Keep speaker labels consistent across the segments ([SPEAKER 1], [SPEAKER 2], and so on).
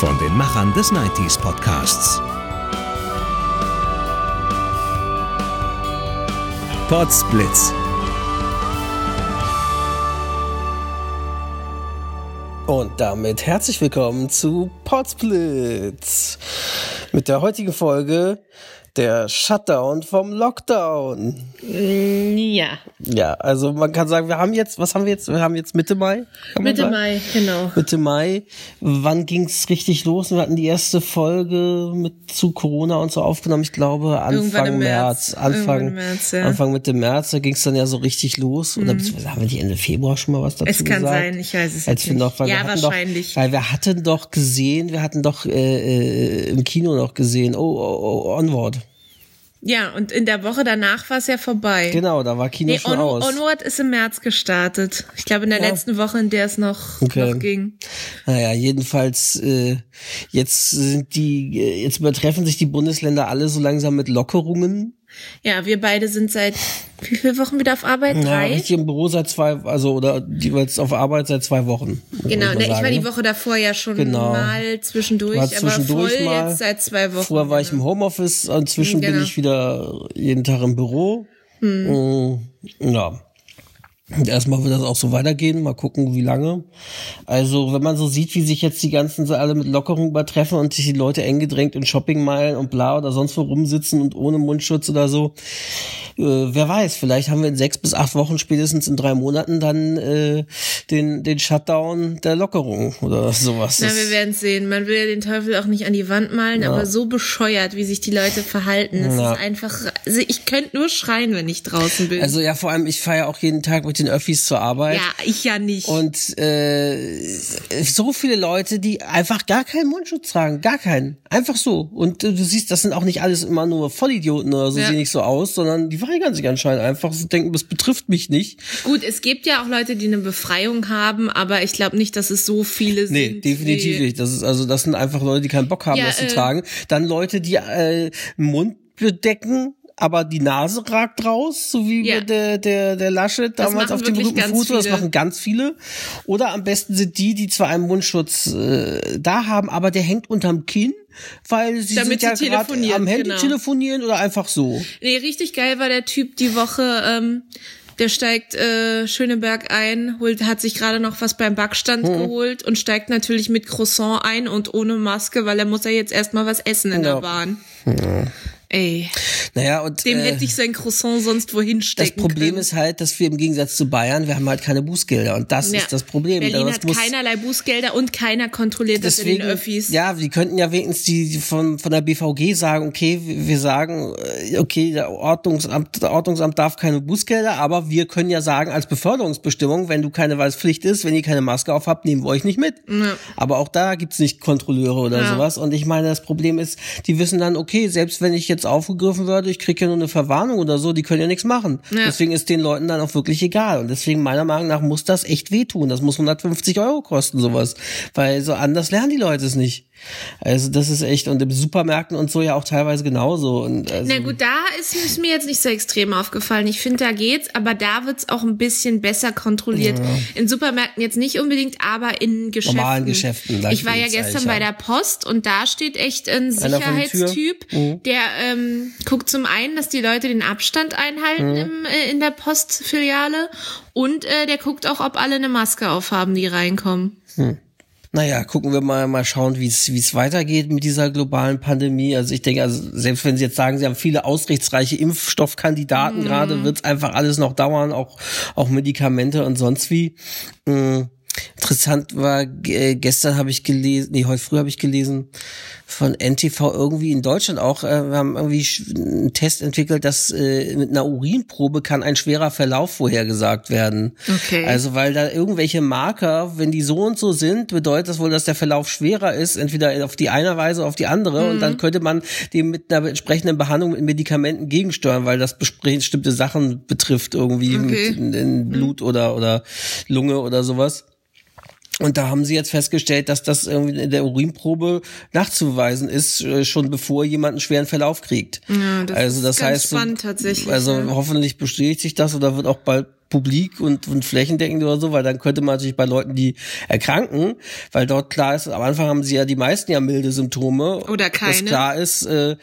[SPEAKER 1] Von den Machern des 90s Podcasts. Podsblitz.
[SPEAKER 2] Und damit herzlich willkommen zu Podsplitz. Mit der heutigen Folge der Shutdown vom Lockdown.
[SPEAKER 3] Ja.
[SPEAKER 2] Ja, also man kann sagen, wir haben jetzt, was haben wir jetzt? Wir haben jetzt Mitte Mai.
[SPEAKER 3] Mitte? Mai, genau.
[SPEAKER 2] Mitte Mai. Wann ging's richtig los? Wir hatten die erste Folge mit zu Corona und so aufgenommen. Ich glaube Anfang März.
[SPEAKER 3] März.
[SPEAKER 2] Anfang
[SPEAKER 3] März, ja.
[SPEAKER 2] Anfang Mitte März. Da ging's dann ja so richtig los. Oder beziehungsweise haben wir nicht Ende Februar schon mal was dazu
[SPEAKER 3] Es kann
[SPEAKER 2] gesagt?
[SPEAKER 3] sein, ich weiß es
[SPEAKER 2] Als
[SPEAKER 3] jetzt
[SPEAKER 2] wir
[SPEAKER 3] nicht.
[SPEAKER 2] noch, weil
[SPEAKER 3] Ja,
[SPEAKER 2] wir
[SPEAKER 3] wahrscheinlich.
[SPEAKER 2] Doch, weil wir hatten doch gesehen, wir hatten doch äh, äh, im Kino noch gesehen, oh, oh, oh Onward.
[SPEAKER 3] Ja, und in der Woche danach war es ja vorbei.
[SPEAKER 2] Genau, da war Kino
[SPEAKER 3] Nee,
[SPEAKER 2] schon
[SPEAKER 3] On
[SPEAKER 2] aus.
[SPEAKER 3] Onward ist im März gestartet. Ich glaube in der
[SPEAKER 2] Ja.
[SPEAKER 3] letzten Woche, in der es noch,
[SPEAKER 2] Okay.
[SPEAKER 3] noch ging.
[SPEAKER 2] Naja, jedenfalls, äh, jetzt sind die, äh, jetzt übertreffen sich die Bundesländer alle so langsam mit Lockerungen.
[SPEAKER 3] Ja, wir beide sind seit wie viele Wochen wieder auf Arbeit?
[SPEAKER 2] Ja,
[SPEAKER 3] Drei?
[SPEAKER 2] richtig im Büro seit zwei, also oder jeweils auf Arbeit seit zwei Wochen.
[SPEAKER 3] Genau, ne, ich war die? Woche davor ja schon
[SPEAKER 2] Genau.
[SPEAKER 3] mal zwischendurch,
[SPEAKER 2] War zwischendurch
[SPEAKER 3] aber voll
[SPEAKER 2] mal.
[SPEAKER 3] jetzt seit zwei Wochen.
[SPEAKER 2] Vorher war ich
[SPEAKER 3] genau.
[SPEAKER 2] im Homeoffice, inzwischen bin
[SPEAKER 3] Genau.
[SPEAKER 2] ich wieder jeden Tag im Büro. Mm, Ja. Erstmal wird das auch so weitergehen, mal gucken, wie lange. Also, wenn man so sieht, wie sich jetzt die ganzen alle mit Lockerung übertreffen und sich die Leute eng gedrängt in Shoppingmeilen und bla oder sonst wo rumsitzen und ohne Mundschutz oder so, äh, wer weiß, vielleicht haben wir in sechs bis acht Wochen, spätestens in drei Monaten dann äh, den, den Shutdown der Lockerung oder sowas.
[SPEAKER 3] Na, wir werden sehen. Man will ja den Teufel auch nicht an die Wand malen, aber so bescheuert, wie sich die Leute verhalten. Es
[SPEAKER 2] Ja.
[SPEAKER 3] ist einfach, also ich könnte nur schreien, wenn ich draußen bin.
[SPEAKER 2] Also ja, vor allem, ich fahre ja auch jeden Tag mit den Öffis zur Arbeit.
[SPEAKER 3] ja, ich ja nicht.
[SPEAKER 2] Und äh, so viele Leute, die einfach gar keinen Mundschutz tragen, gar keinen, einfach so. Und äh, du siehst, das sind auch nicht alles immer nur Vollidioten oder so,
[SPEAKER 3] Ja.
[SPEAKER 2] sehen nicht so aus, sondern die weigern sich anscheinend einfach, so denken, das betrifft mich nicht.
[SPEAKER 3] Gut, es gibt ja auch Leute, die eine Befreiung haben, aber ich glaube nicht, dass es so viele
[SPEAKER 2] Nee,
[SPEAKER 3] sind.
[SPEAKER 2] definitiv
[SPEAKER 3] wie-
[SPEAKER 2] nicht. Das ist also, das sind einfach Leute, die keinen Bock haben,
[SPEAKER 3] Ja,
[SPEAKER 2] das zu
[SPEAKER 3] äh,
[SPEAKER 2] tragen. Dann Leute, die äh, Mund bedecken. Aber die Nase ragt raus, so wie
[SPEAKER 3] Ja.
[SPEAKER 2] der, der, der Laschet
[SPEAKER 3] Das
[SPEAKER 2] damals auf dem berühmten
[SPEAKER 3] ganz
[SPEAKER 2] Foto. Das
[SPEAKER 3] viele.
[SPEAKER 2] machen ganz viele. Oder am besten sind die, die zwar einen Mundschutz äh, da haben, aber der hängt unterm Kinn, weil sie
[SPEAKER 3] Damit
[SPEAKER 2] sind ja
[SPEAKER 3] sie
[SPEAKER 2] gerade
[SPEAKER 3] telefonieren,
[SPEAKER 2] am Handy
[SPEAKER 3] genau.
[SPEAKER 2] telefonieren oder einfach so.
[SPEAKER 3] Nee, richtig geil war der Typ die Woche, ähm, der steigt äh, Schöneberg ein, holt, hat sich gerade noch was beim Backstand
[SPEAKER 2] Hm.
[SPEAKER 3] geholt und steigt natürlich mit Croissant ein und ohne Maske, weil er muss ja jetzt erstmal was essen in
[SPEAKER 2] Ja.
[SPEAKER 3] der Bahn. Ey,
[SPEAKER 2] Naja, und
[SPEAKER 3] dem
[SPEAKER 2] äh,
[SPEAKER 3] hätte ich sein Croissant sonst wohin
[SPEAKER 2] das
[SPEAKER 3] stecken
[SPEAKER 2] Problem
[SPEAKER 3] können.
[SPEAKER 2] ist halt, dass wir im Gegensatz zu Bayern, wir haben halt keine Bußgelder und das
[SPEAKER 3] Ja.
[SPEAKER 2] ist das Problem.
[SPEAKER 3] Berlin
[SPEAKER 2] Das
[SPEAKER 3] hat
[SPEAKER 2] muss-
[SPEAKER 3] keinerlei Bußgelder und keiner kontrolliert das in den Öffis.
[SPEAKER 2] Ja, die könnten ja wenigstens die, von, von der BVG sagen, okay, wir sagen, äh, okay, der Ordnungsamt, der Ordnungsamt darf keine Bußgelder, aber wir können ja sagen, als Beförderungsbestimmung, wenn du keine, weil es Pflicht ist, wenn ihr keine Maske auf habt, nehmen wir euch nicht mit. Aber auch da gibt's nicht Kontrolleure oder
[SPEAKER 3] Ja.
[SPEAKER 2] sowas. Und ich meine, das Problem ist, die wissen dann, okay, selbst wenn ich jetzt aufgegriffen werde, ich kriege ja nur eine Verwarnung oder so, die können ja nichts machen.
[SPEAKER 3] Ja.
[SPEAKER 2] Deswegen ist den Leuten dann auch wirklich egal. Und deswegen meiner Meinung nach muss das echt wehtun. Das muss 150 Euro kosten, sowas. Weil so anders lernen die Leute es nicht. Also das ist echt, und im Supermärkten und so ja auch teilweise genauso. Und also,
[SPEAKER 3] Na gut, da ist, ist mir jetzt nicht so extrem aufgefallen. Ich finde, da geht's, aber da wird's auch ein bisschen besser kontrolliert. In Supermärkten jetzt nicht unbedingt, aber in Geschäften.
[SPEAKER 2] Normalen Geschäften,
[SPEAKER 3] Ich war ja gestern bei
[SPEAKER 2] ja.
[SPEAKER 3] der Post und da steht echt ein
[SPEAKER 2] Tür? Mhm.
[SPEAKER 3] Sicherheitstyp, der ähm, guckt zum einen, dass die Leute den Abstand einhalten
[SPEAKER 2] Mhm.
[SPEAKER 3] im, äh, in der Postfiliale und äh, der guckt auch, ob alle eine Maske aufhaben, die reinkommen.
[SPEAKER 2] naja, gucken wir mal, mal schauen, wie es es weitergeht mit dieser globalen Pandemie. Also ich denke, also selbst wenn Sie jetzt sagen, Sie haben viele ausrichtsreiche Impfstoffkandidaten gerade, wird's einfach alles noch dauern, auch, auch Medikamente und sonst wie. Mm. Interessant war, äh, gestern habe ich gelesen, nee, heute früh habe ich gelesen von NTV irgendwie in Deutschland auch, äh, wir haben irgendwie einen Test entwickelt, dass äh, mit einer Urinprobe kann ein schwerer Verlauf vorhergesagt werden.
[SPEAKER 3] Okay.
[SPEAKER 2] Also weil da irgendwelche Marker, wenn die so und so sind, bedeutet das wohl, dass der Verlauf schwerer ist, entweder auf die eine Weise oder auf die andere mhm. und dann könnte man dem mit einer entsprechenden Behandlung mit Medikamenten gegensteuern, weil das bestimmte Sachen betrifft irgendwie okay. mit in, in Blut mhm. oder oder Lunge oder sowas. Und da haben sie jetzt festgestellt, dass das irgendwie in der Urinprobe nachzuweisen ist, äh, schon bevor jemand einen schweren Verlauf kriegt.
[SPEAKER 3] Ja, das also das heißt, spannend, tatsächlich,
[SPEAKER 2] also ja. hoffentlich bestätigt sich das oder wird auch bald publik und, und flächendeckend oder so, weil dann könnte man natürlich bei Leuten, die erkranken, weil dort klar ist, am Anfang haben sie ja die meisten ja milde Symptome.
[SPEAKER 3] Oder keine.
[SPEAKER 2] Dass klar ist, äh,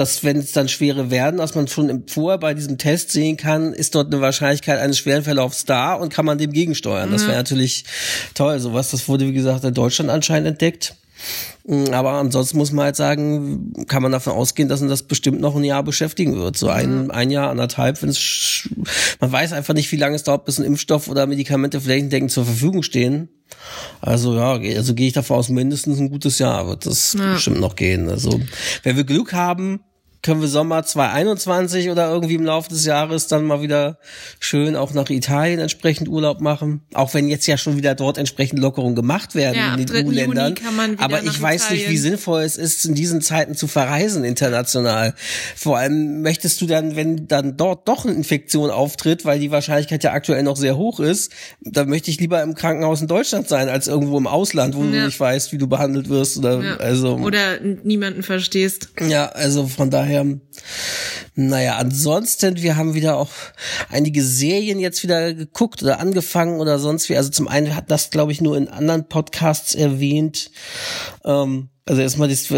[SPEAKER 2] dass wenn es dann schwere werden, dass man schon im, vorher bei diesem Test sehen kann, ist dort eine Wahrscheinlichkeit eines schweren Verlaufs da und kann man dem gegensteuern. Das wäre natürlich toll. Sowas, das wurde wie gesagt in Deutschland anscheinend entdeckt. Mm, aber ansonsten muss man halt sagen, kann man davon ausgehen, dass uns das bestimmt noch ein Jahr beschäftigen wird. So ein, ein Jahr, anderthalb, wenn es, man weiß einfach nicht, wie lange es dauert, bis ein Impfstoff oder Medikamente flächendeckend zur Verfügung stehen. Also ja, also gehe ich davon aus, mindestens ein gutes Jahr wird das ja. bestimmt noch gehen. Also wenn wir Glück haben, können wir Sommer 2021 oder irgendwie im Laufe des Jahres dann mal wieder schön auch nach Italien entsprechend Urlaub machen. Auch wenn jetzt ja schon wieder dort entsprechend Lockerungen gemacht werden ja, in den EU-Ländern. Aber ich weiß Italien. nicht, wie sinnvoll es ist, in diesen Zeiten zu verreisen international. Vor allem möchtest du dann, wenn dann dort doch eine Infektion auftritt, weil die Wahrscheinlichkeit ja aktuell noch sehr hoch ist, dann möchte ich lieber im Krankenhaus in Deutschland sein, als irgendwo im Ausland, wo ja. du nicht weißt, wie du behandelt wirst oder ja. also.
[SPEAKER 3] Oder niemanden verstehst.
[SPEAKER 2] Ja, also von daher daher, naja, ansonsten, wir haben wieder auch einige Serien jetzt wieder geguckt oder angefangen oder sonst wie. Also zum einen hat das, glaube ich, nur in anderen Podcasts erwähnt. Ähm, also erstmal, das,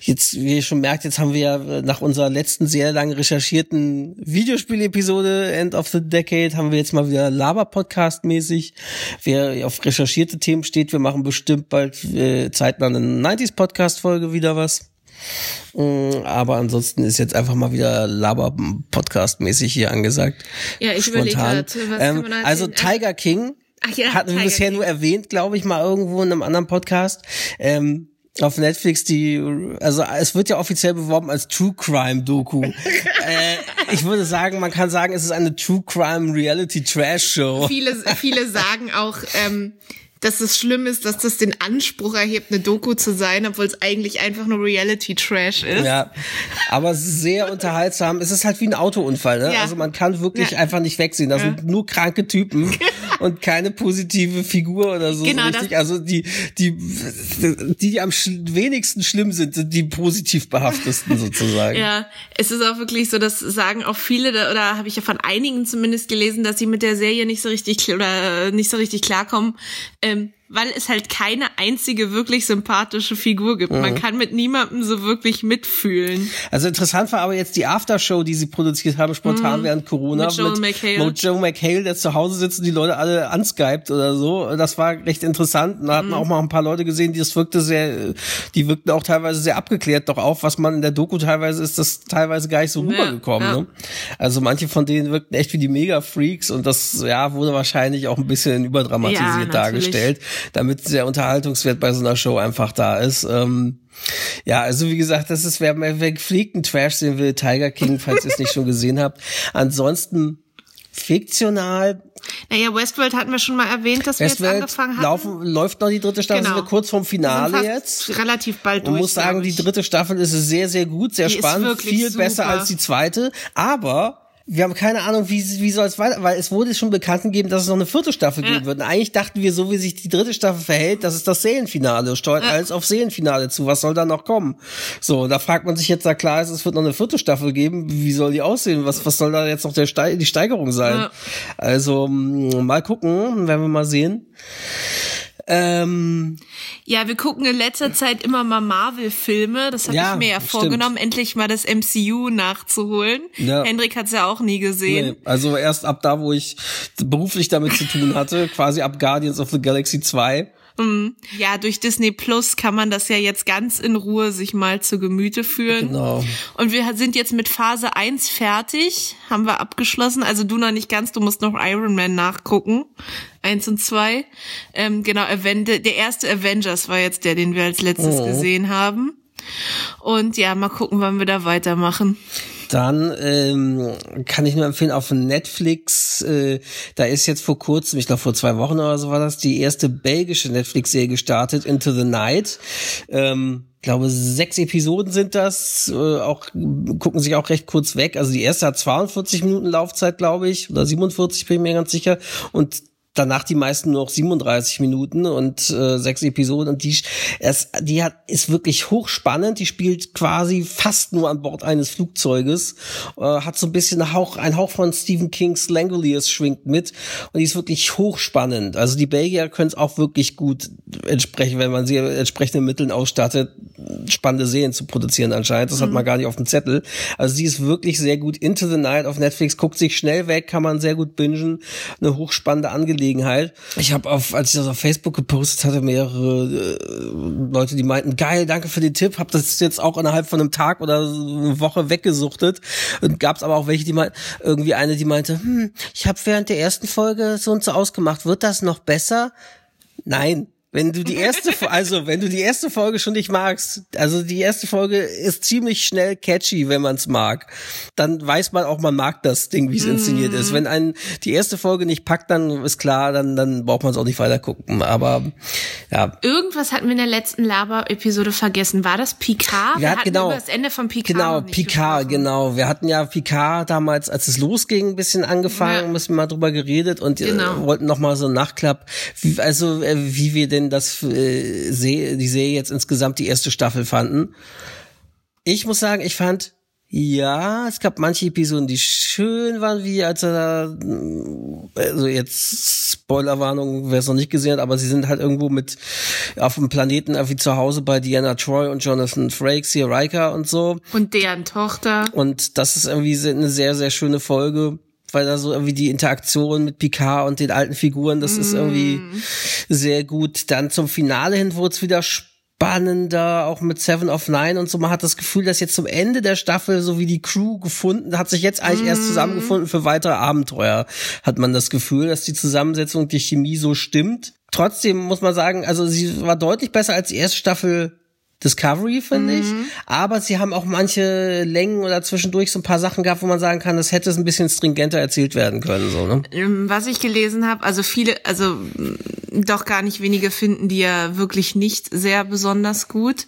[SPEAKER 2] jetzt, wie ihr schon merkt, jetzt haben wir ja nach unserer letzten sehr lang recherchierten Videospiel-Episode End of the Decade, haben wir jetzt mal wieder Laber-Podcast-mäßig. Wer auf recherchierte Themen steht, wir machen bestimmt bald äh, zeitnah eine 90s-Podcast-Folge wieder was. Mm, aber ansonsten ist jetzt einfach mal wieder Laber-Podcast-mäßig hier angesagt.
[SPEAKER 3] Ja, ich überlege
[SPEAKER 2] was ähm, Also Tiger King Ach ja, hatten wir bisher King. nur erwähnt, glaube ich, mal irgendwo in einem anderen Podcast. Ähm, auf Netflix die, also es wird ja offiziell beworben als True Crime Doku. äh, ich würde sagen, man kann sagen, es ist eine True Crime Reality Trash Show.
[SPEAKER 3] Viele, viele sagen auch, ähm, dass es schlimm ist, dass das den Anspruch erhebt, eine Doku zu sein, obwohl es eigentlich einfach nur Reality-Trash ist.
[SPEAKER 2] Ja, aber sehr unterhaltsam. Es ist halt wie ein Autounfall, ne? Ja. Also man kann wirklich ja. einfach nicht wegsehen. Das ja. sind nur kranke Typen und keine positive Figur oder so, genau, so richtig. Also die, die, die, die am wenigsten schlimm sind, sind die positiv behaftesten sozusagen.
[SPEAKER 3] Ja, es ist auch wirklich so, das sagen auch viele, oder habe ich ja von einigen zumindest gelesen, dass sie mit der Serie nicht so richtig oder nicht so richtig klarkommen ähm, weil es halt keine einzige wirklich sympathische Figur gibt. Mhm. Man kann mit niemandem so wirklich mitfühlen.
[SPEAKER 2] Also interessant war aber jetzt die Aftershow, die sie produziert haben, spontan mhm. während Corona.
[SPEAKER 3] Mit Joe mit McHale.
[SPEAKER 2] Joe McHale, der zu Hause sitzt und die Leute alle anskypt oder so. Das war recht interessant. Da hatten mhm. auch mal ein paar Leute gesehen, die das wirkte sehr, die wirkten auch teilweise sehr abgeklärt doch auf, was man in der Doku teilweise ist, das teilweise gar nicht so rübergekommen. Ja, ja. Ne? Also manche von denen wirkten echt wie die Mega-Freaks und das, ja, wurde wahrscheinlich auch ein bisschen überdramatisiert ja, dargestellt damit der Unterhaltungswert bei so einer Show einfach da ist. Ähm, ja, also wie gesagt, das ist, wer, wer gepflegten Trash sehen will, Tiger King, falls ihr es nicht schon gesehen habt. Ansonsten fiktional.
[SPEAKER 3] Naja, Westworld hatten wir schon mal erwähnt, dass Westworld wir jetzt angefangen haben.
[SPEAKER 2] Laufen, läuft noch die dritte Staffel, genau. sind wir kurz vorm Finale jetzt.
[SPEAKER 3] Relativ bald durch.
[SPEAKER 2] Man muss sagen, die dritte Staffel ist sehr, sehr gut, sehr die spannend, viel super. besser als die zweite. Aber wir haben keine Ahnung, wie, wie soll es weiter, weil es wurde schon bekannt gegeben, dass es noch eine vierte Staffel geben wird. Und eigentlich dachten wir, so wie sich die dritte Staffel verhält, das ist das Seelenfinale, steuert alles auf Seelenfinale zu. Was soll da noch kommen? So, da fragt man sich jetzt, da klar ist, es wird noch eine vierte Staffel geben. Wie soll die aussehen? Was, was soll da jetzt noch der Ste die Steigerung sein? Ja. Also, mal gucken, werden wir mal sehen. Ähm,
[SPEAKER 3] ja, wir gucken in letzter Zeit immer mal Marvel-Filme. Das habe ja, ich mir ja vorgenommen, endlich mal das MCU nachzuholen. Ja. Hendrik hat's ja auch nie gesehen. Nee,
[SPEAKER 2] also erst ab da, wo ich beruflich damit zu tun hatte, quasi ab Guardians of the Galaxy 2
[SPEAKER 3] Mhm. Ja, durch Disney Plus kann man das ja jetzt ganz in Ruhe sich mal zu Gemüte führen.
[SPEAKER 2] Genau.
[SPEAKER 3] Und wir sind jetzt mit Phase 1 fertig, haben wir abgeschlossen. Also du noch nicht ganz, du musst noch Iron Man nachgucken. Eins und zwei. Ähm, genau, Aven der erste Avengers war jetzt der, den wir als letztes
[SPEAKER 2] Oh.
[SPEAKER 3] gesehen haben. Und ja, mal gucken, wann wir da weitermachen.
[SPEAKER 2] Dann ähm, kann ich nur empfehlen, auf Netflix, äh, da ist jetzt vor kurzem, ich glaube vor zwei Wochen oder so war das, die erste belgische Netflix-Serie gestartet, Into the Night. Ähm, ich glaube, sechs Episoden sind das, äh, auch gucken sich auch recht kurz weg. Also die erste hat 42 Minuten Laufzeit, glaube ich, oder 47, bin ich mir ganz sicher. Und danach die meisten nur noch 37 Minuten und äh, sechs Episoden. Und die es, die hat ist wirklich hochspannend. Die spielt quasi fast nur an Bord eines Flugzeuges äh, hat so ein bisschen ein Hauch ein Hauch von Stephen Kings Langoliers schwingt mit. Und die ist wirklich hochspannend. Also die Belgier können es auch wirklich gut entsprechen wenn man sie entsprechenden Mitteln ausstattet spannende Serien zu produzieren anscheinend. Das hat man gar nicht auf dem Zettel. Also sie ist wirklich sehr gut. Into the Night auf Netflix guckt sich schnell weg kann man sehr gut bingen. Eine hochspannende Angelegenheit ich habe auf als ich das auf Facebook gepostet hatte mehrere äh, Leute die meinten geil danke für den Tipp. Habe das jetzt auch innerhalb von einem Tag oder eine Woche weggesuchtet. Und gab es aber auch welche die meinten irgendwie eine die meinte hm, ich habe während der ersten Folge so und so ausgemacht. Wird das noch besser? Nein wenn du die erste, also wenn du die erste Folge schon nicht magst, also die erste Folge ist ziemlich schnell catchy, wenn man es mag, dann weiß man auch, man mag das Ding, wie es inszeniert ist. Wenn einen die erste Folge nicht packt, dann ist klar, dann dann braucht man es auch nicht weiter gucken. Aber ja,
[SPEAKER 3] Irgendwas hatten wir in der letzten Laber-Episode vergessen. War das Picard?
[SPEAKER 2] Wir hatten- genau.
[SPEAKER 3] das Ende von Picard
[SPEAKER 2] Genau, Picard, genau. Wir hatten ja Picard damals, als es losging, ein bisschen angefangen,
[SPEAKER 3] Ja.
[SPEAKER 2] ein bisschen mal drüber geredet und äh,
[SPEAKER 3] Genau.
[SPEAKER 2] wollten noch mal so einen Nachklapp, wie, also äh, wie wir denn das äh, Se die Serie jetzt insgesamt die erste Staffel fanden. Ich muss sagen, ich fand ja, es gab manche Episoden, die schön waren, wie als er, also jetzt Spoilerwarnung, wer es noch nicht gesehen hat, aber sie sind halt irgendwo mit auf dem Planeten irgendwie zu Hause bei Diana Troy und Jonathan Frakes, hier Riker und so.
[SPEAKER 3] Und deren Tochter.
[SPEAKER 2] Und das ist irgendwie eine sehr, sehr schöne Folge, weil da so irgendwie die Interaktion mit Picard und den alten Figuren, das ist irgendwie sehr gut. Dann zum Finale hin wurde es wieder spannender, auch mit Seven of Nine und so. Man hat das Gefühl, dass jetzt zum Ende der Staffel so wie die Crew gefunden, hat sich jetzt eigentlich erst zusammengefunden für weitere Abenteuer, hat man das Gefühl, dass die Zusammensetzung, die Chemie so stimmt. Trotzdem muss man sagen, also sie war deutlich besser als die erste Staffel Discovery, finde ich. Aber sie haben auch manche Längen oder zwischendurch so ein paar Sachen gehabt, wo man sagen kann, das hätte es ein bisschen stringenter erzählt werden können, so, ne?
[SPEAKER 3] Ähm, Was ich gelesen habe, also viele, also doch gar nicht wenige finden die ja wirklich nicht sehr besonders gut.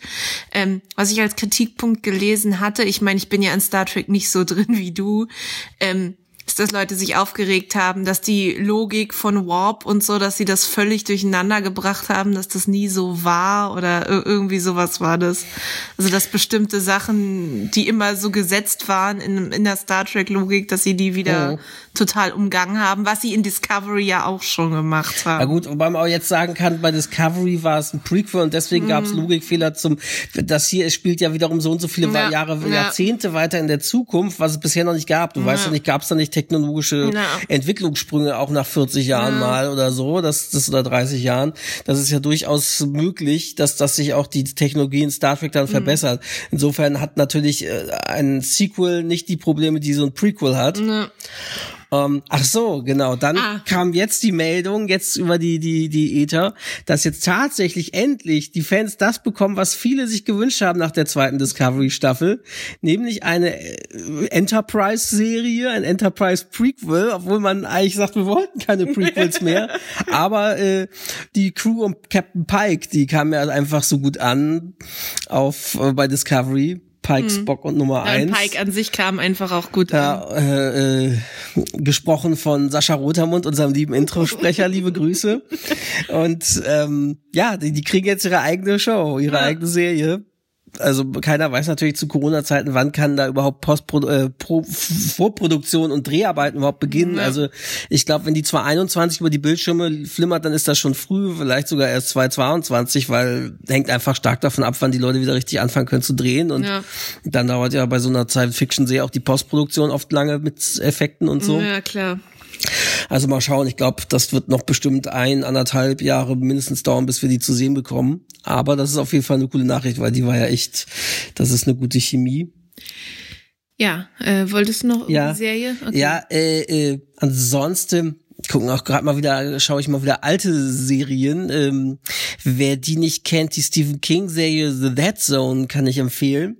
[SPEAKER 3] Ähm, was ich als Kritikpunkt gelesen hatte, ich meine, ich bin ja in Star Trek nicht so drin wie du, ähm, ist, dass Leute sich aufgeregt haben, dass die Logik von Warp und so, dass sie das völlig durcheinander gebracht haben, dass das nie so war oder ir- irgendwie sowas war das. Also dass bestimmte Sachen, die immer so gesetzt waren in, in der Star Trek Logik, dass sie die wieder
[SPEAKER 2] Mhm.
[SPEAKER 3] Total umgangen haben, was sie in Discovery ja auch schon gemacht
[SPEAKER 2] Na
[SPEAKER 3] haben.
[SPEAKER 2] gut, wobei man auch jetzt sagen kann, bei Discovery war es ein Prequel und deswegen gab es Logikfehler zum, das hier, es spielt ja wiederum so und so viele
[SPEAKER 3] Ja,
[SPEAKER 2] Jahre,
[SPEAKER 3] ja.
[SPEAKER 2] Jahrzehnte weiter in der Zukunft, was es bisher noch nicht gab. Du weißt ja nicht, gab es da nicht technologische
[SPEAKER 3] Ja.
[SPEAKER 2] Entwicklungssprünge auch nach 40 Jahren mal oder so, das, das oder 30 Jahren. Das ist ja durchaus möglich, dass, dass sich auch die Technologie in Star Trek dann
[SPEAKER 3] Mhm.
[SPEAKER 2] verbessert. Insofern hat natürlich äh, ein Sequel nicht die Probleme, die so ein Prequel hat. Ähm, ach so, genau. Dann
[SPEAKER 3] Ah.
[SPEAKER 2] kam jetzt die Meldung, jetzt über die, die, die Ether, dass jetzt tatsächlich endlich die Fans das bekommen, was viele sich gewünscht haben nach der zweiten Discovery-Staffel, nämlich eine äh, Enterprise-Serie, ein Enterprise-Prequel, obwohl man eigentlich sagt, wir wollten keine Prequels mehr. Aber äh, die Crew um Captain Pike, die kam ja einfach so gut an auf äh, bei Discovery. Pike, Spock und Nummer
[SPEAKER 3] Ja,
[SPEAKER 2] eins.
[SPEAKER 3] Pike an sich kam einfach auch gut an.
[SPEAKER 2] Ja, äh, äh, gesprochen von Sascha Rotermund, unserem lieben Introsprecher, liebe Grüße. Und ähm, ja, die, die kriegen jetzt ihre eigene Show, ihre eigene Serie. Also keiner weiß natürlich zu Corona-Zeiten, wann kann da überhaupt Postpro äh, Pro Vorproduktion und Dreharbeiten überhaupt beginnen.
[SPEAKER 3] Ja.
[SPEAKER 2] Also ich glaube, wenn die 2021 über die Bildschirme flimmert, dann ist das schon früh, vielleicht sogar erst 2022, weil hängt einfach stark davon ab, wann die Leute wieder richtig anfangen können zu drehen. Und
[SPEAKER 3] Ja.
[SPEAKER 2] dann dauert ja bei so einer Science-Fiction-Serie auch die Postproduktion oft lange mit Effekten und so.
[SPEAKER 3] Ja, klar.
[SPEAKER 2] Also mal schauen, ich glaube, das wird noch bestimmt ein, anderthalb Jahre mindestens dauern, bis wir die zu sehen bekommen. Aber das ist auf jeden Fall eine coole Nachricht, weil die war ja echt, das ist eine gute Chemie.
[SPEAKER 3] Ja, äh, wolltest du noch
[SPEAKER 2] ja.
[SPEAKER 3] die Serie?
[SPEAKER 2] Okay. Ja, äh, äh, ansonsten gucken auch gerade mal wieder, schaue ich mal wieder alte Serien. Ähm, wer die nicht kennt, die Stephen King Serie The Dead Zone kann ich empfehlen.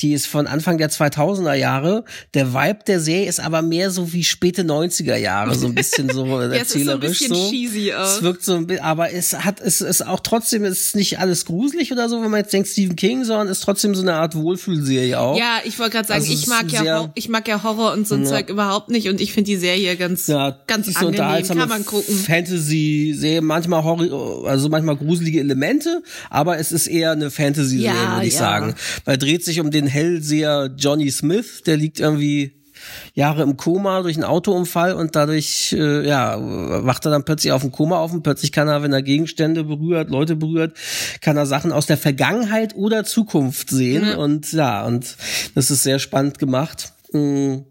[SPEAKER 2] Die ist von Anfang der 2000er Jahre. Der Vibe der Serie ist aber mehr so wie späte 90er Jahre, so ein bisschen so
[SPEAKER 3] ja,
[SPEAKER 2] erzählerisch
[SPEAKER 3] es ist so. Ein bisschen
[SPEAKER 2] so. Es wirkt so ein bisschen, aber es hat, es ist auch trotzdem, es ist nicht alles gruselig oder so, wenn man jetzt denkt Stephen King, sondern ist trotzdem so eine Art Wohlfühlserie auch.
[SPEAKER 3] Ja, ich wollte gerade sagen, also ich mag ja, ich mag ja Horror und so ein ja. Zeug überhaupt nicht und ich finde die Serie ganz, ja, ganz angenehm, kann man gucken.
[SPEAKER 2] Fantasy-Serie, manchmal Horror, also manchmal gruselige Elemente, aber es ist eher eine Fantasy-Serie, ja, würde ich ja. sagen. Weil dreht sich um den Hellseher Johnny Smith, der liegt irgendwie Jahre im Koma durch einen Autounfall und dadurch äh, ja wacht er dann plötzlich auf dem Koma auf und plötzlich kann er, wenn er Gegenstände berührt, Leute berührt, kann er Sachen aus der Vergangenheit oder Zukunft sehen mhm. und ja und das ist sehr spannend gemacht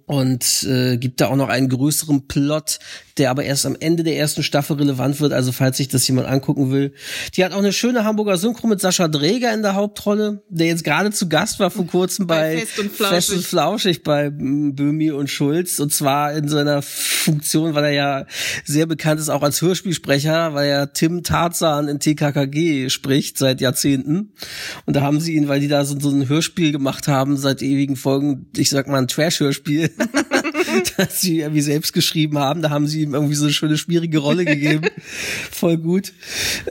[SPEAKER 2] und äh, gibt da auch noch einen größeren Plot, der aber erst am Ende der ersten Staffel relevant wird, also falls sich das jemand angucken will. Die hat auch eine schöne Hamburger Synchro mit Sascha Dräger in der Hauptrolle, der jetzt gerade zu Gast war vor kurzem bei, bei Fest, und Fest und Flauschig. Bei Böhmi und Schulz. Und zwar in seiner Funktion, weil er ja sehr bekannt ist, auch als Hörspielsprecher, weil er Tim Tarzan in TKKG spricht seit Jahrzehnten. Und da haben sie ihn, weil die da so, so ein Hörspiel gemacht haben seit ewigen Folgen, ich sag mal ein Trash-Hörspiel, das sie irgendwie selbst geschrieben haben, da haben sie ihm irgendwie so eine schöne, schwierige Rolle gegeben. Voll gut.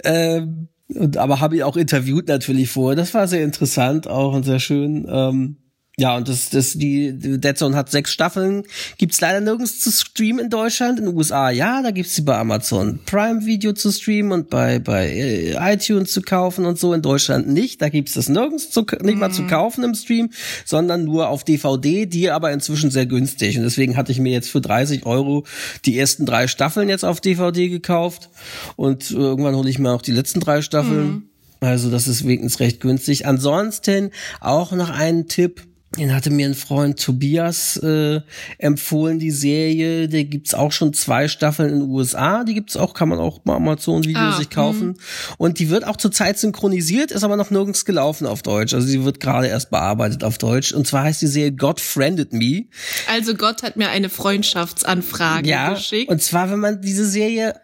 [SPEAKER 2] Ähm, und, aber habe ihn auch interviewt natürlich vorher. Das war sehr interessant auch und sehr schön. Ähm, ja, und das, das, die, Dead Zone hat sechs Staffeln. Gibt's leider nirgends zu streamen in Deutschland. In den USA, ja, da gibt's sie bei Amazon Prime Video zu streamen und bei, bei äh, iTunes zu kaufen und so. In Deutschland nicht. Da gibt's das nirgends zu, nicht mal zu mhm. kaufen im Stream, sondern nur auf DVD, die aber inzwischen sehr günstig. Und deswegen hatte ich mir jetzt für 30 Euro die ersten drei Staffeln jetzt auf DVD gekauft. Und irgendwann hole ich mir auch die letzten drei Staffeln. Mhm. Also das ist wenigstens recht günstig. Ansonsten auch noch einen Tipp den hatte mir ein Freund Tobias äh, empfohlen, die Serie. Der gibt's auch schon zwei Staffeln in den USA. Die gibt's auch, kann man auch bei Amazon-Video ah, sich kaufen. Mh. Und die wird auch zurzeit synchronisiert, ist aber noch nirgends gelaufen auf Deutsch. Also sie wird gerade erst bearbeitet auf Deutsch. Und zwar heißt die Serie God Friended Me.
[SPEAKER 3] Also Gott hat mir eine Freundschaftsanfrage ja, geschickt.
[SPEAKER 2] Und zwar, wenn man diese Serie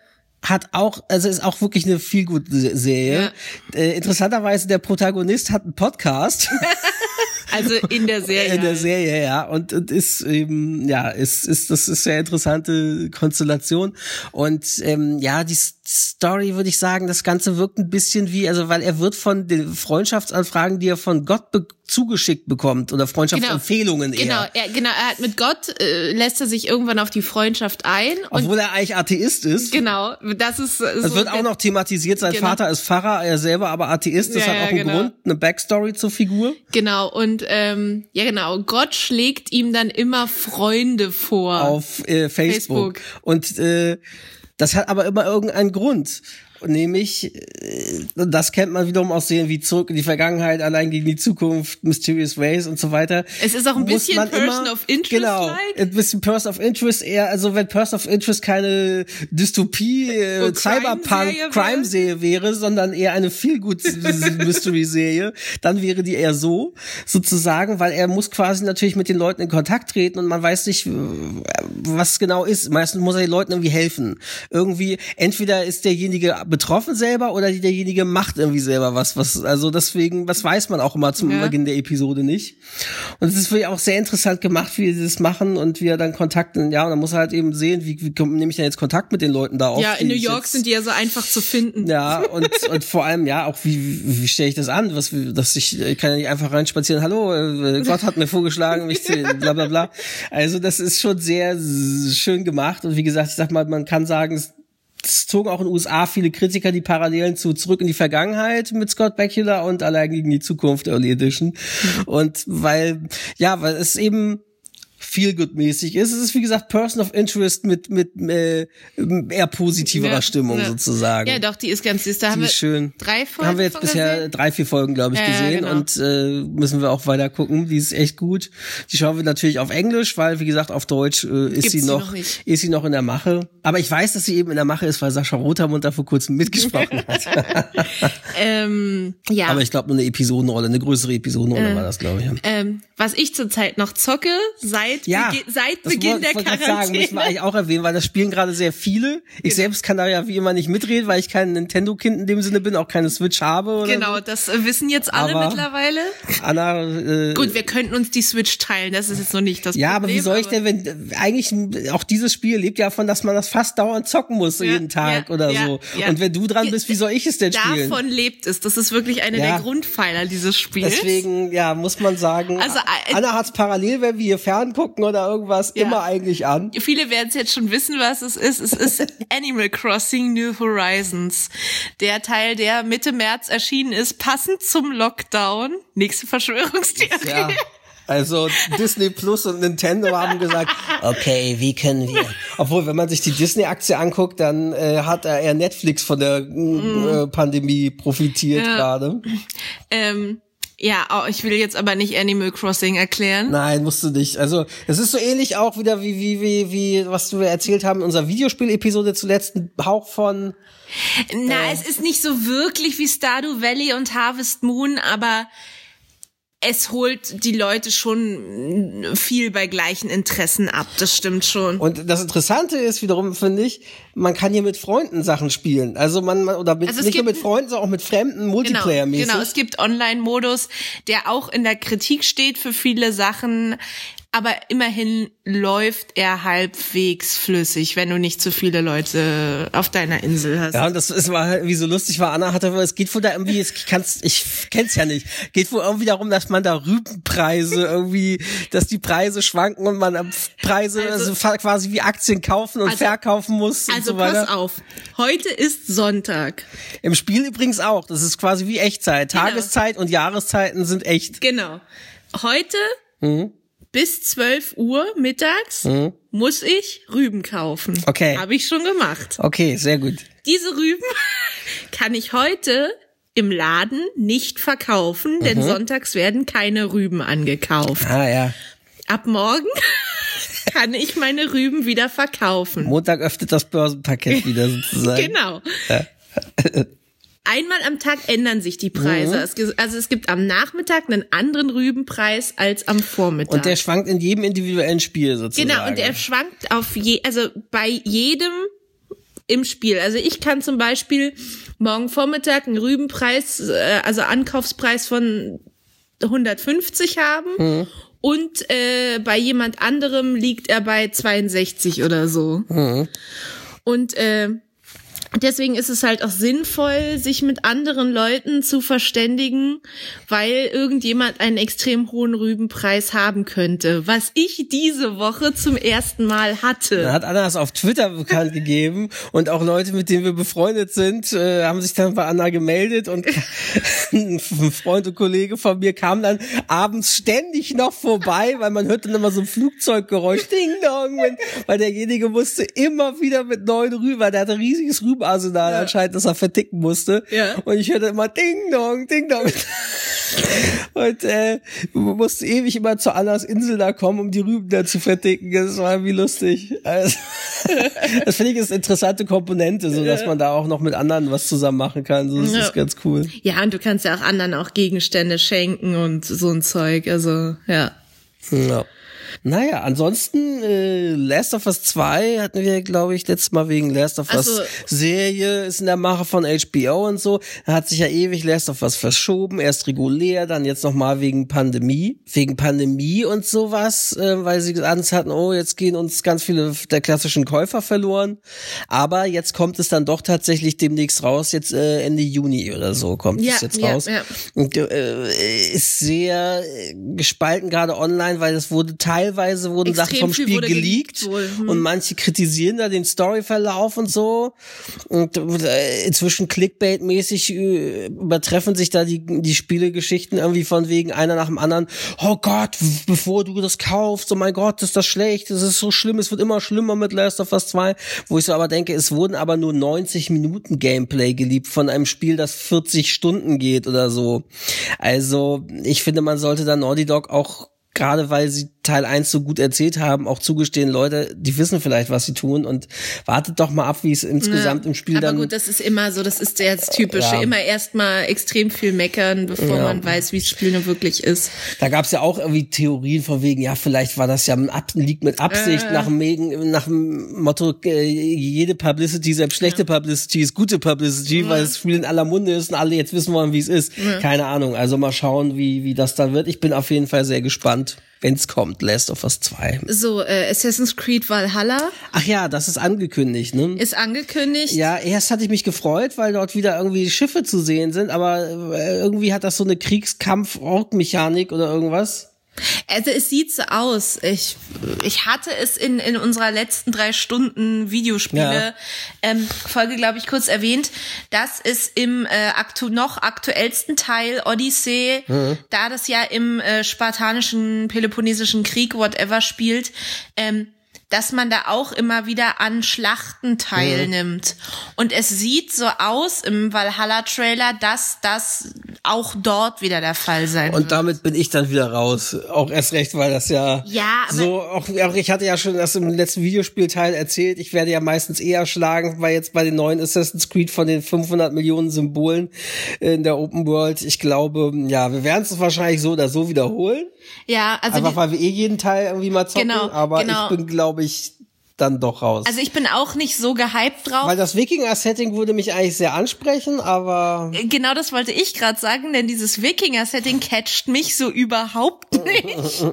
[SPEAKER 2] hat auch, also ist auch wirklich eine viel gute Serie. Ja. Äh, interessanterweise, der Protagonist hat einen Podcast.
[SPEAKER 3] Also in der Serie.
[SPEAKER 2] In der Serie, ja. Und, und ist eben, ja, ist, ist, das ist sehr interessante Konstellation. Und ähm, ja, die Story würde ich sagen, das Ganze wirkt ein bisschen wie, also weil er wird von den Freundschaftsanfragen, die er von Gott be zugeschickt bekommt oder Freundschaftsempfehlungen
[SPEAKER 3] genau, eher. Genau, er, genau, er hat mit Gott äh, lässt er sich irgendwann auf die Freundschaft ein.
[SPEAKER 2] Obwohl er eigentlich Atheist ist.
[SPEAKER 3] Genau, das ist.
[SPEAKER 2] Äh, das so wird auch noch thematisiert. Sein genau. Vater ist Pfarrer, er selber aber Atheist. Das ja, hat auch einen genau. Grund, eine Backstory zur Figur.
[SPEAKER 3] Genau und ähm, ja genau, Gott schlägt ihm dann immer Freunde vor
[SPEAKER 2] auf äh, Facebook. Facebook. und äh, das hat aber immer irgendeinen Grund. Nämlich, äh, das kennt man wiederum aus Serien wie Zurück in die Vergangenheit, Allein gegen die Zukunft, Mysterious Ways und so weiter.
[SPEAKER 3] Es ist auch ein bisschen Person immer, of Interest. Genau,
[SPEAKER 2] like. ein bisschen Person of Interest eher, also wenn Person of Interest keine Dystopie, äh, Cyberpunk, Crime-Serie wäre, sondern eher eine viel gut Mystery-Serie, dann wäre die eher so, sozusagen, weil er muss quasi natürlich mit den Leuten in Kontakt treten und man weiß nicht, was genau ist. Meistens muss er den Leuten irgendwie helfen. Irgendwie, entweder ist derjenige betroffen selber oder derjenige macht irgendwie selber was, was, also deswegen, was weiß man auch immer zum ja. Beginn der Episode nicht. Und es ist wirklich auch sehr interessant gemacht, wie sie das machen und wie er dann Kontakt, ja, und dann muss er halt eben sehen, wie, wie nehme ich denn jetzt Kontakt mit den Leuten da auf.
[SPEAKER 3] Ja, in New York jetzt, sind die ja so einfach zu finden.
[SPEAKER 2] Ja, und, und vor allem, ja, auch wie, wie, wie stelle ich das an, was, dass ich, ich kann ja nicht einfach reinspazieren, hallo, äh, Gott hat mir vorgeschlagen, mich zu, bla, bla, bla. Also das ist schon sehr schön gemacht und wie gesagt, ich sag mal, man kann sagen, es zogen auch in den USA viele Kritiker die Parallelen zu Zurück in die Vergangenheit mit Scott Bakula und Allein gegen die Zukunft Early Edition. Und weil, ja, weil es eben Feelgood-mäßig ist. Es ist, wie gesagt, Person of Interest mit, mit äh, eher positiverer
[SPEAKER 3] Ja,
[SPEAKER 2] Stimmung
[SPEAKER 3] ja.
[SPEAKER 2] sozusagen.
[SPEAKER 3] Ja, doch, die ist ganz süß. Da
[SPEAKER 2] Die
[SPEAKER 3] haben wir
[SPEAKER 2] ist schön.
[SPEAKER 3] drei Folgen
[SPEAKER 2] Haben wir jetzt bisher
[SPEAKER 3] gesehen?
[SPEAKER 2] drei, vier Folgen, glaube ich,
[SPEAKER 3] Ja,
[SPEAKER 2] gesehen
[SPEAKER 3] genau.
[SPEAKER 2] und äh, müssen wir auch weiter gucken. Die ist echt gut. Die schauen wir natürlich auf Englisch, weil, wie gesagt, auf Deutsch äh, ist
[SPEAKER 3] Gibt's
[SPEAKER 2] sie noch,
[SPEAKER 3] noch
[SPEAKER 2] ist sie noch in der Mache. Aber ich weiß, dass sie eben in der Mache ist, weil Sascha Rotermund da vor kurzem mitgesprochen hat.
[SPEAKER 3] Ähm, ja.
[SPEAKER 2] Aber ich glaube, nur eine Episodenrolle, eine größere Episodenrolle war das, glaube ich.
[SPEAKER 3] ähm, was ich zurzeit noch zocke, seit,
[SPEAKER 2] Ja,
[SPEAKER 3] Begi seit Beginn der
[SPEAKER 2] grad sagen, müssen wir
[SPEAKER 3] Quarantäne.
[SPEAKER 2] eigentlich auch erwähnen, weil das spielen gerade sehr viele. Ich selbst kann da ja wie immer nicht mitreden, weil ich kein Nintendo-Kind in dem Sinne bin, auch keine Switch habe.
[SPEAKER 3] Genau, das äh, wissen jetzt alle
[SPEAKER 2] Aber-
[SPEAKER 3] mittlerweile.
[SPEAKER 2] So. Anna, äh,
[SPEAKER 3] Gut, wir könnten uns die Switch teilen, das ist jetzt noch nicht das
[SPEAKER 2] Ja, aber
[SPEAKER 3] Problem.
[SPEAKER 2] wie soll ich denn, wenn eigentlich auch dieses Spiel lebt ja davon, dass man das fast dauernd zocken muss
[SPEAKER 3] Ja,
[SPEAKER 2] jeden Tag
[SPEAKER 3] ja,
[SPEAKER 2] oder
[SPEAKER 3] ja,
[SPEAKER 2] so.
[SPEAKER 3] ja.
[SPEAKER 2] Und wenn du dran bist, wie soll ich es denn spielen?
[SPEAKER 3] Davon lebt es. Das ist wirklich einer
[SPEAKER 2] Ja.
[SPEAKER 3] der Grundpfeiler dieses Spiels.
[SPEAKER 2] Deswegen, ja, muss man sagen,
[SPEAKER 3] Also, äh,
[SPEAKER 2] Anna hat's parallel, wenn wir hier ferngucken oder irgendwas,
[SPEAKER 3] Ja.
[SPEAKER 2] immer eigentlich an.
[SPEAKER 3] Viele werden es jetzt schon wissen, was es ist. Es ist Animal Crossing New Horizons. Der Teil, der Mitte März erschienen ist, passend zum Lockdown. Nächste Verschwörungstheorie.
[SPEAKER 2] Ja. Also Disney Plus und Nintendo haben gesagt, okay, wie können wir? Obwohl, wenn man sich die Disney-Aktie anguckt, dann äh, hat er eher Netflix von der äh, Pandemie profitiert.
[SPEAKER 3] Ja.
[SPEAKER 2] gerade.
[SPEAKER 3] Ähm, ja, oh, ich will jetzt aber nicht Animal Crossing erklären.
[SPEAKER 2] Nein, musst du nicht. Also, es ist so ähnlich auch wieder wie, wie, wie, wie, was wir erzählt haben in unserer Videospiel-Episode zuletzt, ein Hauch von,
[SPEAKER 3] Na, es ist nicht so wirklich wie Stardew Valley und Harvest Moon, aber es holt die Leute schon viel bei gleichen Interessen ab. Das stimmt schon.
[SPEAKER 2] und das Interessante ist wiederum, finde ich, man kann hier mit Freunden Sachen spielen. Also man, oder mit,
[SPEAKER 3] Also
[SPEAKER 2] nicht nur mit Freunden, sondern auch mit Fremden,
[SPEAKER 3] Genau,
[SPEAKER 2] Multiplayer-mäßig.
[SPEAKER 3] genau, es gibt Online-Modus, der auch in der Kritik steht für viele Sachen, aber immerhin läuft er halbwegs flüssig, wenn du nicht zu viele Leute auf deiner Insel hast.
[SPEAKER 2] Ja, und das ist, war halt irgendwie so lustig, weil Anna hatte, es geht wohl da irgendwie, es kannst, ich kenn's ja nicht, geht wohl irgendwie darum, dass man da Rübenpreise irgendwie, dass die Preise schwanken und man Preise, also,
[SPEAKER 3] Also-
[SPEAKER 2] quasi wie Aktien kaufen und
[SPEAKER 3] Also-
[SPEAKER 2] verkaufen muss und
[SPEAKER 3] Also
[SPEAKER 2] so weiter.
[SPEAKER 3] pass auf, heute ist Sonntag.
[SPEAKER 2] Im Spiel übrigens auch, das ist quasi wie Echtzeit.
[SPEAKER 3] Genau.
[SPEAKER 2] Tageszeit und Jahreszeiten sind echt.
[SPEAKER 3] Genau. Heute
[SPEAKER 2] Mhm.
[SPEAKER 3] Bis 12 Uhr mittags muss ich Rüben kaufen.
[SPEAKER 2] Okay.
[SPEAKER 3] Habe ich schon gemacht.
[SPEAKER 2] Okay, sehr gut.
[SPEAKER 3] Diese Rüben kann ich heute im Laden nicht verkaufen,
[SPEAKER 2] Mhm.
[SPEAKER 3] denn sonntags werden keine Rüben angekauft.
[SPEAKER 2] Ah ja.
[SPEAKER 3] Ab morgen kann ich meine Rüben wieder verkaufen.
[SPEAKER 2] Montag öffnet das Börsenpaket wieder sozusagen.
[SPEAKER 3] Genau. Einmal am Tag ändern sich die Preise.
[SPEAKER 2] Mhm.
[SPEAKER 3] Es Also es gibt am Nachmittag einen anderen Rübenpreis als am Vormittag.
[SPEAKER 2] Und der schwankt in jedem individuellen Spiel sozusagen.
[SPEAKER 3] Genau, und er schwankt auf je, also bei jedem im Spiel. Also ich kann zum Beispiel morgen Vormittag einen Rübenpreis, äh, also Ankaufspreis von 150 haben. Und äh, bei jemand anderem liegt er bei 62 oder so. Und äh, deswegen ist es halt auch sinnvoll, sich mit anderen Leuten zu verständigen, weil irgendjemand einen extrem hohen Rübenpreis haben könnte, was ich diese Woche zum ersten Mal hatte.
[SPEAKER 2] hat Anna es auf Twitter bekannt gegeben und auch Leute, mit denen wir befreundet sind, äh, haben sich dann bei Anna gemeldet und ein Freund und Kollege von mir kam dann abends ständig noch vorbei, weil man hört dann immer so ein Flugzeuggeräusch, ding dong, wenn, weil derjenige musste immer wieder mit neuen Rüben, der hatte ein riesiges Rübenarsenal anscheinend, das er verticken musste.
[SPEAKER 3] Ja.
[SPEAKER 2] Und ich hörte immer ding dong, ding dong. Und äh, musste ewig immer zu Annas Insel da kommen, um die Rüben da zu verticken. Das war irgendwie lustig. Also, das finde ich ist eine interessante Komponente, so dass man da auch noch mit anderen was zusammen machen kann. So, das
[SPEAKER 3] Ja.
[SPEAKER 2] ist ganz cool.
[SPEAKER 3] Ja, und du kannst ja auch anderen auch Gegenstände schenken und so ein Zeug. Also, ja.
[SPEAKER 2] Ja. Naja, ansonsten äh, Last of Us 2 hatten wir, glaube ich, letztes Mal wegen Last of Us
[SPEAKER 3] Also-
[SPEAKER 2] Serie, ist in der Mache von HBO und so. Da hat sich ja ewig Last of Us verschoben, erst regulär, dann jetzt nochmal wegen Pandemie. Wegen Pandemie und sowas, äh, weil sie Angst hatten, oh, jetzt gehen uns ganz viele der klassischen Käufer verloren. Aber jetzt kommt es dann doch tatsächlich demnächst raus, jetzt äh, Ende Juni oder so kommt
[SPEAKER 3] Ja,
[SPEAKER 2] es jetzt
[SPEAKER 3] ja,
[SPEAKER 2] raus.
[SPEAKER 3] ja.
[SPEAKER 2] Und äh, ist sehr äh, gespalten gerade online, weil es wurde teilweise teilweise wurden
[SPEAKER 3] Extrem
[SPEAKER 2] Sachen vom Spiel geleakt
[SPEAKER 3] hm.
[SPEAKER 2] und manche kritisieren da den Storyverlauf und so. Und äh, inzwischen Clickbait-mäßig äh, übertreffen sich da die, die Spielegeschichten irgendwie von wegen einer nach dem anderen. Oh Gott, bevor du das kaufst, oh mein Gott, ist das schlecht, das ist so schlimm, es wird immer schlimmer mit Last of Us 2. Wo ich so aber denke, es wurden aber nur 90 Minuten Gameplay geliebt von einem Spiel, das 40 Stunden geht oder so. Also, ich finde, man sollte da Naughty Dog auch gerade weil sie Teil 1 so gut erzählt haben, auch zugestehen, Leute, die wissen vielleicht, was sie tun und wartet doch mal ab, wie es insgesamt im Spiel
[SPEAKER 3] Aber
[SPEAKER 2] dann
[SPEAKER 3] gut, das ist immer so, das ist ja das Typische.
[SPEAKER 2] Ja.
[SPEAKER 3] Immer erstmal extrem viel meckern, bevor
[SPEAKER 2] Ja.
[SPEAKER 3] man weiß, wie das Spiel nur wirklich ist.
[SPEAKER 2] Da gab's ja auch irgendwie Theorien von wegen, ja, vielleicht war das ja ein Ab liegt mit Absicht
[SPEAKER 3] Äh.
[SPEAKER 2] nach, dem, nach dem Motto, äh, jede Publicity, selbst schlechte Publicity ist gute Publicity, weil das Spiel in aller Munde ist und alle jetzt wissen wollen, wie es ist. Keine Ahnung. Also mal schauen, wie, wie das dann wird. Ich bin auf jeden Fall sehr gespannt, wenn's kommt. Last of Us 2.
[SPEAKER 3] So, äh, Assassin's Creed Valhalla
[SPEAKER 2] Ach ja, das ist angekündigt, ne?
[SPEAKER 3] ist angekündigt.
[SPEAKER 2] Ja, erst hatte ich mich gefreut, weil dort wieder irgendwie Schiffe zu sehen sind, aber äh, irgendwie hat das so eine Kriegskampf-Org-Mechanik oder irgendwas.
[SPEAKER 3] Also es sieht so aus. Ich, ich hatte es in, in unserer letzten drei Stunden Videospiele
[SPEAKER 2] Ja.
[SPEAKER 3] ähm, Folge, glaube ich, kurz erwähnt, dass es im äh, aktu noch aktuellsten Teil Odyssey, da das ja im äh, spartanischen, peloponnesischen Krieg, whatever, spielt, ähm, dass man da auch immer wieder an Schlachten teilnimmt. Und es sieht so aus im Valhalla-Trailer, dass das auch dort wieder der Fall sein
[SPEAKER 2] Und
[SPEAKER 3] wird.
[SPEAKER 2] damit bin ich dann wieder raus. Auch erst recht, weil das ja,
[SPEAKER 3] Ja,
[SPEAKER 2] so, auch, auch ich hatte ja schon das im letzten Videospielteil erzählt, ich werde ja meistens eher schlagen, weil jetzt bei den neuen Assassin's Creed von den 500 Millionen Symbolen in der Open World, ich glaube, ja, wir werden es wahrscheinlich so oder so wiederholen.
[SPEAKER 3] Ja, also
[SPEAKER 2] Einfach weil wir eh jeden Teil irgendwie mal zocken,
[SPEAKER 3] Genau,
[SPEAKER 2] aber
[SPEAKER 3] genau.
[SPEAKER 2] ich bin, glaube ich, dann doch raus.
[SPEAKER 3] Also ich bin auch nicht so gehypt drauf.
[SPEAKER 2] weil das Wikinger-Setting würde mich eigentlich sehr ansprechen, aber
[SPEAKER 3] genau das wollte ich gerade sagen, denn dieses Wikinger-Setting catcht mich so überhaupt nicht.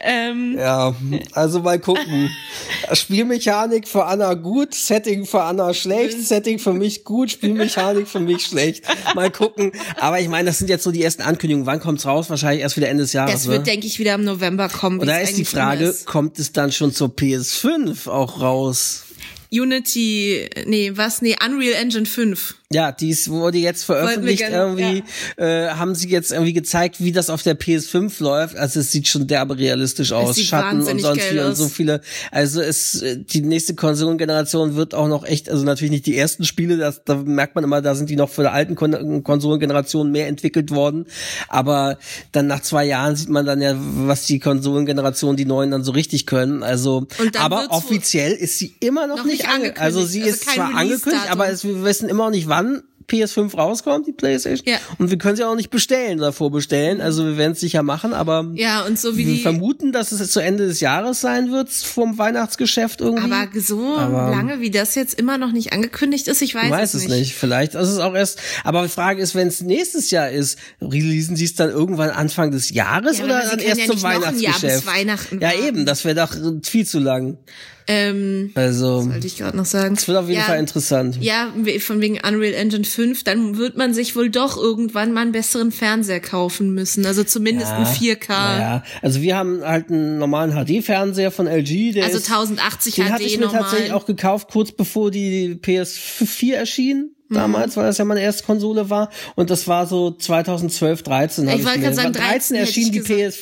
[SPEAKER 3] ähm,
[SPEAKER 2] Ja, also mal gucken. Spielmechanik für Anna gut, Setting für Anna schlecht, Setting für mich gut, Spielmechanik für mich schlecht. Mal gucken. Aber ich meine, das sind jetzt so die ersten Ankündigungen. Wann kommt's raus? Wahrscheinlich erst wieder Ende des Jahres.
[SPEAKER 3] das wird,
[SPEAKER 2] ne?
[SPEAKER 3] denke ich, wieder im November kommen.
[SPEAKER 2] Und da
[SPEAKER 3] es
[SPEAKER 2] ist die Frage,
[SPEAKER 3] ist.
[SPEAKER 2] kommt es dann schon zur PS5 auch raus?
[SPEAKER 3] Unity, nee, was? Nee, Unreal Engine 5.
[SPEAKER 2] Ja, dies wurde jetzt veröffentlicht.
[SPEAKER 3] gerne-
[SPEAKER 2] irgendwie äh, haben sie jetzt irgendwie gezeigt, wie das auf der PS5 läuft. Also es sieht schon derbe realistisch aus, Schatten und sonst wie und so viele. Also es äh, die nächste Konsolengeneration wird auch noch echt, also natürlich nicht die ersten Spiele, das, da merkt man immer, da sind die noch für die alten Kon Konsolengenerationen mehr entwickelt worden. Aber dann nach zwei Jahren sieht man dann ja, was die Konsolengeneration, die neuen dann so richtig können. Also, aber offiziell ist sie immer noch,
[SPEAKER 3] Noch
[SPEAKER 2] nicht
[SPEAKER 3] nicht
[SPEAKER 2] ange
[SPEAKER 3] angekündigt.
[SPEAKER 2] Also sie
[SPEAKER 3] Also
[SPEAKER 2] ist
[SPEAKER 3] kein
[SPEAKER 2] zwar angekündigt, aber es, wir wissen immer noch nicht, wann PS5 rauskommt, die PlayStation.
[SPEAKER 3] Ja.
[SPEAKER 2] Und wir können sie auch nicht bestellen oder vorbestellen. Also wir werden es sicher machen, aber
[SPEAKER 3] Ja, und so wie
[SPEAKER 2] wir vermuten, dass es zu Ende des Jahres sein wird vom Weihnachtsgeschäft irgendwie.
[SPEAKER 3] Aber so
[SPEAKER 2] Aber-
[SPEAKER 3] lange, wie das jetzt immer noch nicht angekündigt ist, ich weiß,
[SPEAKER 2] ich weiß es nicht. Vielleicht ist es auch erst. Aber die Frage ist, wenn es nächstes Jahr ist, releasen sie es dann irgendwann Anfang des Jahres
[SPEAKER 3] Ja,
[SPEAKER 2] oder dann erst
[SPEAKER 3] ja
[SPEAKER 2] zum
[SPEAKER 3] nicht noch ein Jahr bis
[SPEAKER 2] Weihnachtsgeschäft?
[SPEAKER 3] Weihnachten
[SPEAKER 2] ja, eben. Das wäre doch viel zu lang.
[SPEAKER 3] Ähm,
[SPEAKER 2] Also,
[SPEAKER 3] wollte ich gerade noch sagen.
[SPEAKER 2] es wird auf jeden
[SPEAKER 3] ja,
[SPEAKER 2] Fall interessant.
[SPEAKER 3] Ja, von wegen Unreal Engine 5, dann wird man sich wohl doch irgendwann mal einen besseren Fernseher kaufen müssen. Also zumindest ein 4K.
[SPEAKER 2] Ja, also wir haben halt einen normalen HD-Fernseher von LG, der
[SPEAKER 3] Also
[SPEAKER 2] ist,
[SPEAKER 3] 1080
[SPEAKER 2] den
[SPEAKER 3] HD
[SPEAKER 2] hatte ich mir
[SPEAKER 3] normal.
[SPEAKER 2] tatsächlich auch gekauft, kurz bevor die PS4 erschien. Damals, weil das ja meine erste Konsole war. Und das war so 2012, 13. hab
[SPEAKER 3] Ich wollte gerade sagen,
[SPEAKER 2] 13
[SPEAKER 3] 13 hätte
[SPEAKER 2] erschien die
[SPEAKER 3] gesagt.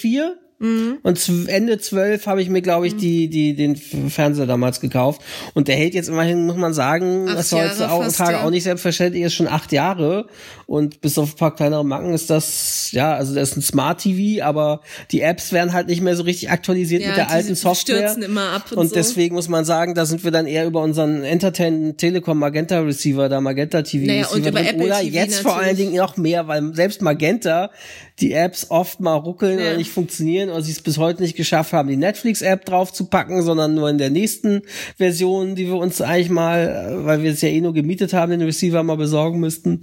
[SPEAKER 3] Mhm.
[SPEAKER 2] PS4. Und z- Ende 12 habe ich mir, glaube ich, die, die, den Fernseher damals gekauft. Und der hält jetzt immerhin, muss man sagen,
[SPEAKER 3] Acht
[SPEAKER 2] das
[SPEAKER 3] Jahre
[SPEAKER 2] heutzutage
[SPEAKER 3] fast, ja.
[SPEAKER 2] auch nicht selbstverständlich ist, schon acht Jahre. Und bis auf ein paar kleinere Macken ist das, ja, also das ist ein Smart TV, aber die Apps werden halt nicht mehr so richtig aktualisiert
[SPEAKER 3] Ja,
[SPEAKER 2] mit der alten Software.
[SPEAKER 3] stürzen immer ab und
[SPEAKER 2] und
[SPEAKER 3] so.
[SPEAKER 2] deswegen muss man sagen, da sind wir dann eher über unseren Entertain Telekom Magenta Receiver, da Magenta TV
[SPEAKER 3] Naja,
[SPEAKER 2] Receiver
[SPEAKER 3] und über
[SPEAKER 2] drin.
[SPEAKER 3] Apple
[SPEAKER 2] oder
[SPEAKER 3] TV
[SPEAKER 2] jetzt vor allen
[SPEAKER 3] natürlich.
[SPEAKER 2] Dingen noch mehr, weil selbst Magenta die Apps oft mal ruckeln
[SPEAKER 3] Ja.
[SPEAKER 2] oder nicht funktionieren oder sie es bis heute nicht geschafft haben, die Netflix-App drauf zu packen, sondern nur in der nächsten Version, die wir uns eigentlich mal, äh, weil wir es ja eh nur gemietet haben, den Receiver mal besorgen müssten.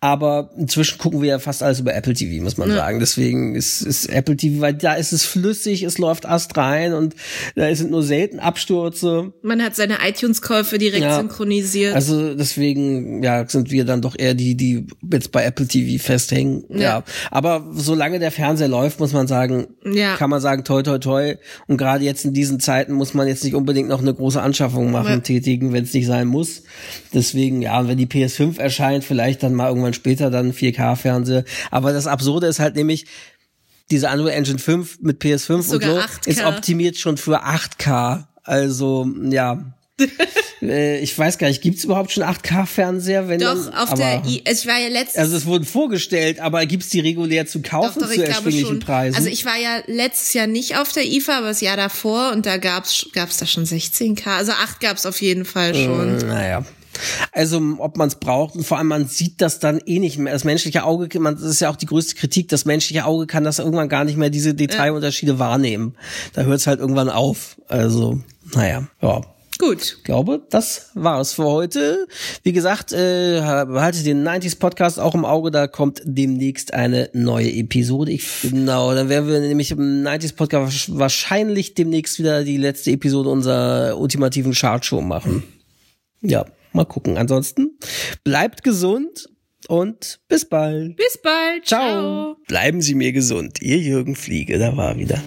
[SPEAKER 2] Aber inzwischen gucken wir ja fast alles über Apple TV, muss man sagen. Deswegen ist, ist Apple TV, weil da ist es flüssig, es läuft Ast rein und da sind nur selten Abstürze.
[SPEAKER 3] Man hat seine iTunes-Käufe direkt
[SPEAKER 2] Ja.
[SPEAKER 3] synchronisiert.
[SPEAKER 2] Also deswegen, ja, sind wir dann doch eher die, die jetzt bei Apple TV festhängen. Ja.
[SPEAKER 3] Ja.
[SPEAKER 2] Aber solange der Fernseher läuft, muss man sagen,
[SPEAKER 3] Ja,
[SPEAKER 2] kann man sagen, toi, toi, toi. Und gerade jetzt in diesen Zeiten muss man jetzt nicht unbedingt noch eine große Anschaffung machen,
[SPEAKER 3] Ja.
[SPEAKER 2] tätigen, wenn es nicht sein muss. Deswegen, ja, wenn die PS5 erscheint, vielleicht dann mal irgendwann später dann 4K-Fernseher. Aber das Absurde ist halt nämlich, diese Unreal Engine 5 mit PS5
[SPEAKER 3] Sogar
[SPEAKER 2] und so
[SPEAKER 3] 8K.
[SPEAKER 2] ist optimiert schon für 8K. Also, ja. äh, ich weiß gar nicht, gibt's überhaupt schon 8K-Fernseher? Wenn
[SPEAKER 3] Doch,
[SPEAKER 2] dann,
[SPEAKER 3] auf
[SPEAKER 2] aber,
[SPEAKER 3] der I, es war ja letztes
[SPEAKER 2] Also es wurden vorgestellt, aber gibt's die regulär zu kaufen
[SPEAKER 3] Doch, doch,
[SPEAKER 2] zu
[SPEAKER 3] ich glaube
[SPEAKER 2] erschwinglichen
[SPEAKER 3] schon.
[SPEAKER 2] Preisen?
[SPEAKER 3] Also ich war ja letztes Jahr nicht auf der IFA, aber das Jahr davor und da gab's gab's da schon 16K. Also 8 gab's auf jeden Fall schon.
[SPEAKER 2] Naja. Also, ob man es braucht und vor allem man sieht das dann eh nicht mehr. Das menschliche Auge, man, das ist ja auch die größte Kritik, das menschliche Auge kann das irgendwann gar nicht mehr diese Detailunterschiede wahrnehmen. Da hört es halt irgendwann auf. Also, naja, ja.
[SPEAKER 3] Gut.
[SPEAKER 2] Ich glaube, das war's für heute. Wie gesagt, äh, behaltet den 90s Podcast auch im Auge, da kommt demnächst eine neue Episode. Ich, genau, dann werden wir nämlich im 90s Podcast wahrscheinlich demnächst wieder die letzte Episode unserer ultimativen Chartshow machen. Ja, mal gucken. Ansonsten bleibt gesund und bis bald.
[SPEAKER 3] Bis bald.
[SPEAKER 2] Ciao. Bleiben Sie mir gesund. Ihr Jürgen Fliege, da war wieder.